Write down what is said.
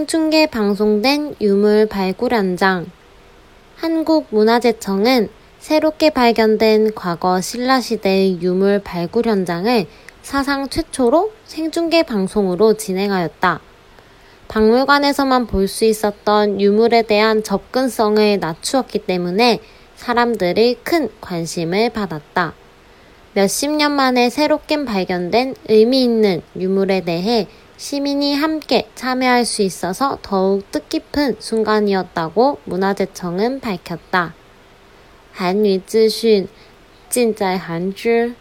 생중계 방송된 유물 발굴 현장. 한국문화재청은 새롭게 발견된 과거 신라시대의 유물 발굴 현장을 사상 최초로 생중계 방송으로 진행하였다. 박물관에서만 볼 수 있었던 유물에 대한 접근성을 낮추었기 때문에 사람들이 큰 관심을 받았다. 몇십 년 만에 새롭게 발견된 의미 있는 유물에 대해 시민이 함께 참여할 수 있어서 더욱 뜻깊은 순간이었다고 문화재청은 밝혔다. 한유资讯尽在韩知